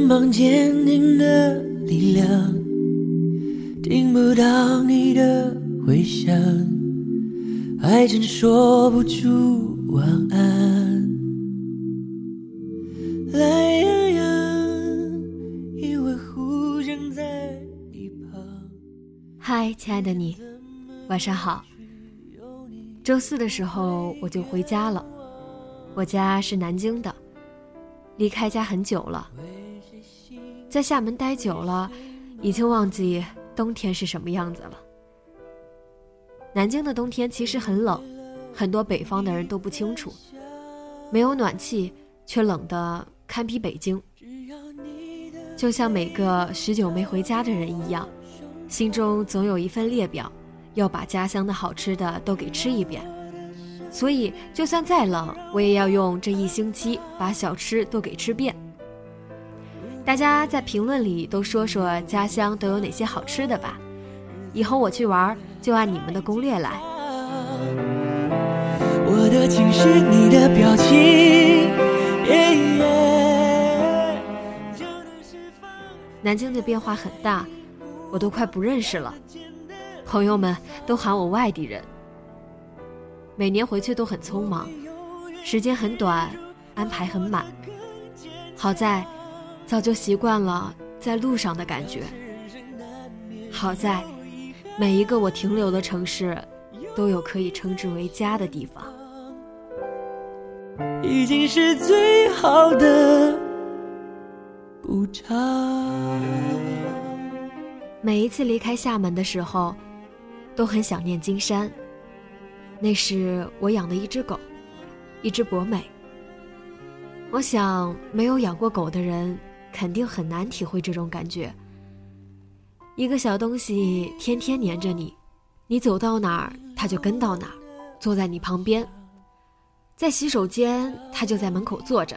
肩膀坚定的力量，听不到你的回响，还真说不出晚安。懒洋洋，因为忽然在一旁。嗨，亲爱的你，晚上好。周四的时候我就回家了，我家是南京的，离开家很久了。在厦门待久了，已经忘记冬天是什么样子了。南京的冬天其实很冷，很多北方的人都不清楚。没有暖气，却冷得堪比北京。就像每个许久没回家的人一样，心中总有一份列表，要把家乡的好吃的都给吃一遍。所以，就算再冷，我也要用这一星期把小吃都给吃遍。大家在评论里都说说家乡都有哪些好吃的吧，以后我去玩就按你们的攻略来。我的情绪，你的表情。南京的变化很大，我都快不认识了，朋友们都喊我外地人。每年回去都很匆忙，时间很短，安排很满。好在。早就习惯了在路上的感觉。好在，每一个我停留的城市，都有可以称之为家的地方。已经是最好的补偿。每一次离开厦门的时候，都很想念金山。那是我养的一只狗，一只博美。我想，没有养过狗的人。肯定很难体会这种感觉。一个小东西天天黏着你，你走到哪儿它就跟到哪儿，坐在你旁边。在洗手间，它就在门口坐着；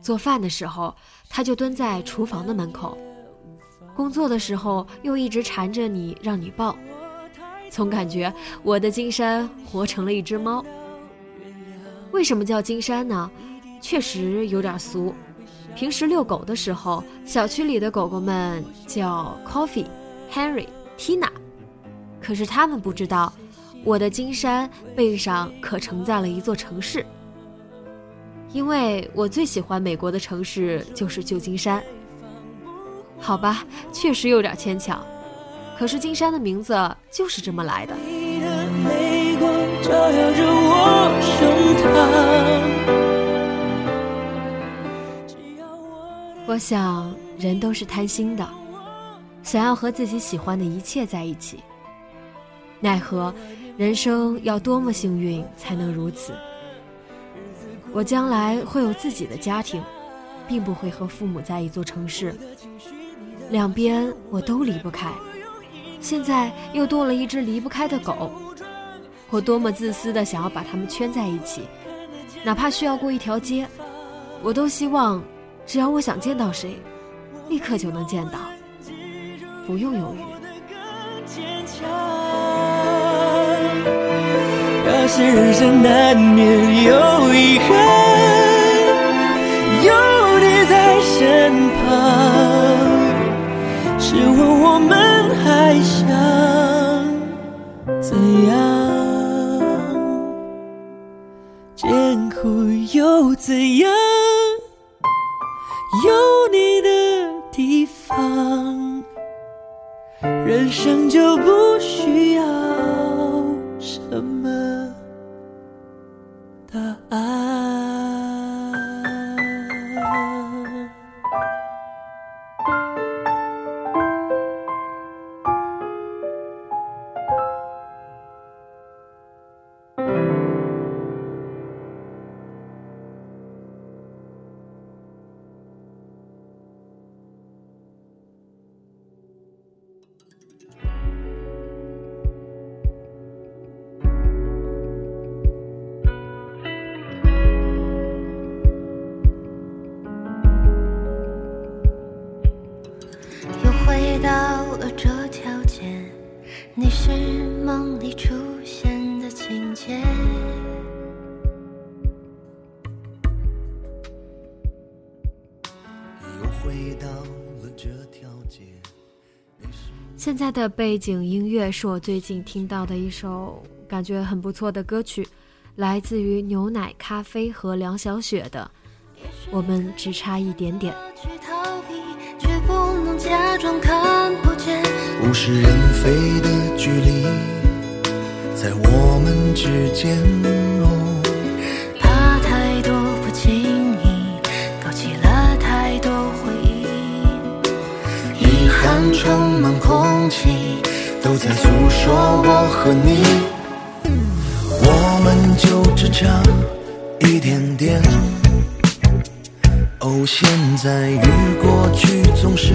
做饭的时候，它就蹲在厨房的门口；工作的时候，又一直缠着你，让你抱。总感觉我的金山活成了一只猫。为什么叫金山呢？确实有点俗。平时遛狗的时候，小区里的狗狗们叫 Coffee、Henry、Tina，可是他们不知道，我的金山背上可承载了一座城市。因为我最喜欢美国的城市就是旧金山。好吧，确实有点牵强，可是金山的名字就是这么来的。我我想，人都是贪心的，想要和自己喜欢的一切在一起。奈何，人生要多么幸运才能如此？我将来会有自己的家庭，并不会和父母在一座城市，两边我都离不开。现在又多了一只离不开的狗，我多么自私的想要把它们圈在一起，哪怕需要过一条街，我都希望。只要我想见到谁，立刻就能见到，不用犹豫。要是人生难免有遗憾，有你在身旁，试问我们还想怎样？艰苦又怎样？有你的地方，人生就不需要出现的情节。又回到了这条街。现在的背景音乐是我最近听到的一首感觉很不错的歌曲，来自于牛奶咖啡和梁晓雪的《我们只差一点点》。是人非的距离，在我们之间。哦，怕太多不经意，勾起了太多回忆。遗憾充满空气，都在诉说我和你。我们就只差一点点。哦，现在与过去总是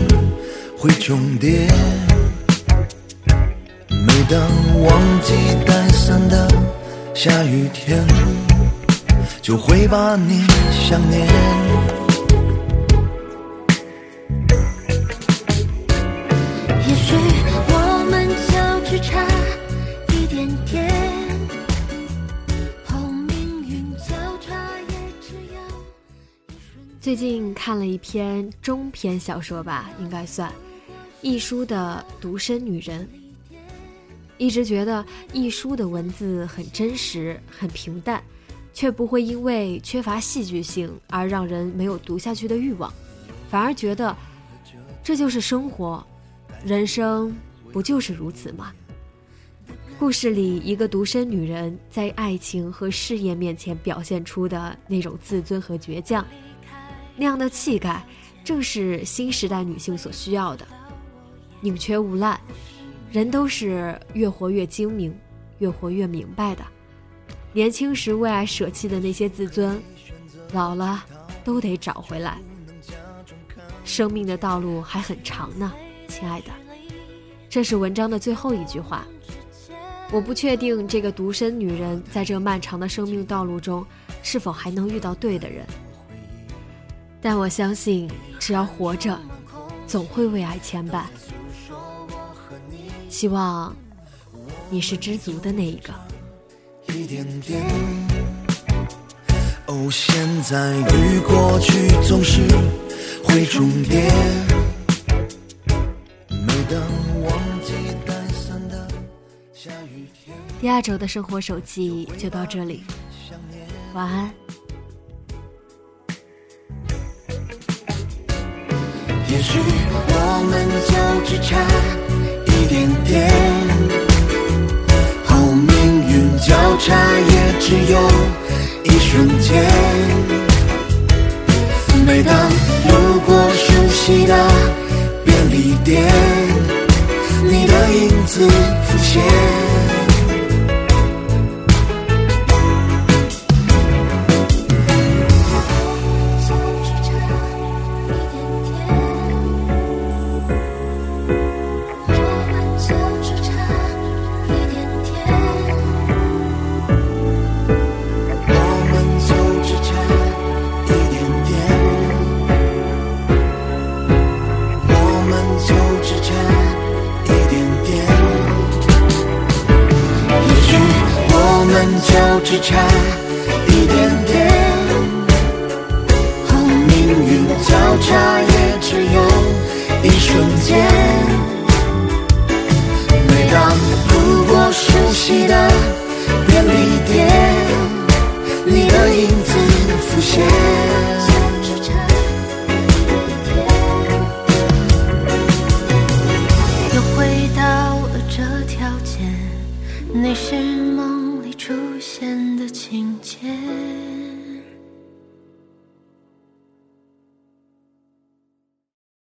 会重叠。每当忘记带伞的下雨天，就会把你想念。也许我们就只差一点点，后命运交叉也只有。最近看了一篇中篇小说吧，应该算，一书的《独身女人》。一直觉得一书的文字很真实、很平淡，却不会因为缺乏戏剧性而让人没有读下去的欲望，反而觉得这就是生活，人生不就是如此吗？故事里一个独身女人在爱情和事业面前表现出的那种自尊和倔强，那样的气概，正是新时代女性所需要的，宁缺毋滥。人都是越活越精明，越活越明白的。年轻时为爱舍弃的那些自尊，老了都得找回来。生命的道路还很长呢，亲爱的。这是文章的最后一句话。我不确定这个独身女人在这漫长的生命道路中是否还能遇到对的人，但我相信，只要活着，总会为爱牵绊。希望你是知足的那一个。一点点。哦，现在与过去总是会重叠。每当忘记带伞的下雨天，第二周的生活手记就到这里，晚安。也许我们就只差一点点，后命运交叉也只有一瞬间。每当路过熟悉的便利店，你的影子浮现。就只差一点点。哦命运交叉也只有一瞬间。每当路过熟悉的